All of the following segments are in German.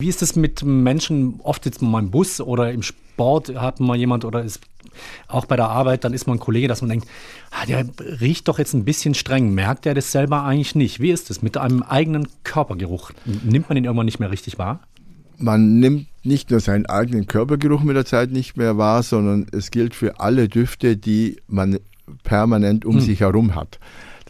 Wie ist es mit Menschen, oft sitzt man mal im Bus oder im Sport, hat man jemand oder ist auch bei der Arbeit, dann ist man ein Kollege, dass man denkt, ah, der riecht doch jetzt ein bisschen streng. Merkt er das selber eigentlich nicht? Wie ist es mit einem eigenen Körpergeruch? Nimmt man ihn irgendwann nicht mehr richtig wahr? Man nimmt nicht nur seinen eigenen Körpergeruch mit der Zeit nicht mehr wahr, sondern es gilt für alle Düfte, die man permanent um hm. sich herum hat.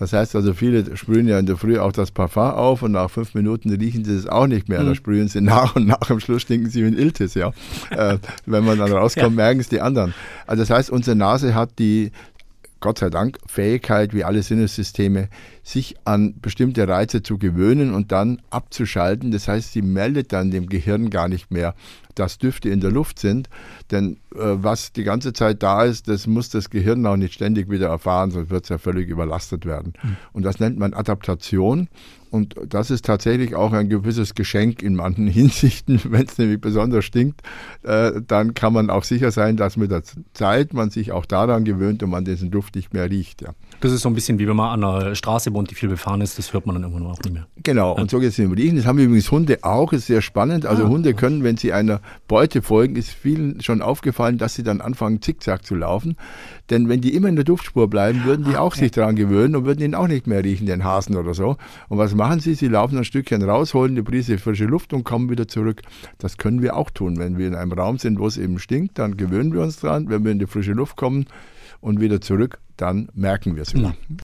Das heißt also, viele sprühen ja in der Früh auch das Parfum auf und nach fünf Minuten riechen sie es auch nicht mehr. Mhm. Da sprühen sie nach und nach am Schluss stinken sie wie ein Iltis, ja. äh, wenn man dann rauskommt, ja. merken es die anderen. Also das heißt, unsere Nase hat die Gott sei Dank Fähigkeit, wie alle Sinnessysteme, sich an bestimmte Reize zu gewöhnen und dann abzuschalten. Das heißt, sie meldet dann dem Gehirn gar nicht mehr, dass Düfte in der Luft sind. Denn äh, was die ganze Zeit da ist, das muss das Gehirn auch nicht ständig wieder erfahren, sonst wird es ja völlig überlastet werden. Mhm. Und das nennt man Adaptation. Und das ist tatsächlich auch ein gewisses Geschenk in manchen Hinsichten. Wenn es nämlich besonders stinkt, äh, dann kann man auch sicher sein, dass mit der Zeit man sich auch daran gewöhnt und man diesen Duft nicht mehr riecht. Ja. Das ist so ein bisschen wie wenn man an einer Straße wohnt, die viel befahren ist, das hört man dann irgendwann auch nicht mehr. Genau, ja. und so geht es im Riechen. Das haben übrigens Hunde auch, ist sehr spannend. Also ah, Hunde können, wenn sie einer Beute folgen, ist vielen schon aufgefallen, dass sie dann anfangen, zickzack zu laufen. Denn wenn die immer in der Duftspur bleiben, würden die ah, auch sich daran gewöhnen und würden ihn auch nicht mehr riechen, den Hasen oder so. Und was machen sie? Sie laufen ein Stückchen raus, holen eine Prise frische Luft und kommen wieder zurück. Das können wir auch tun. Wenn wir in einem Raum sind, wo es eben stinkt, dann gewöhnen wir uns dran. Wenn wir in die frische Luft kommen und wieder zurück, dann merken wir es wieder.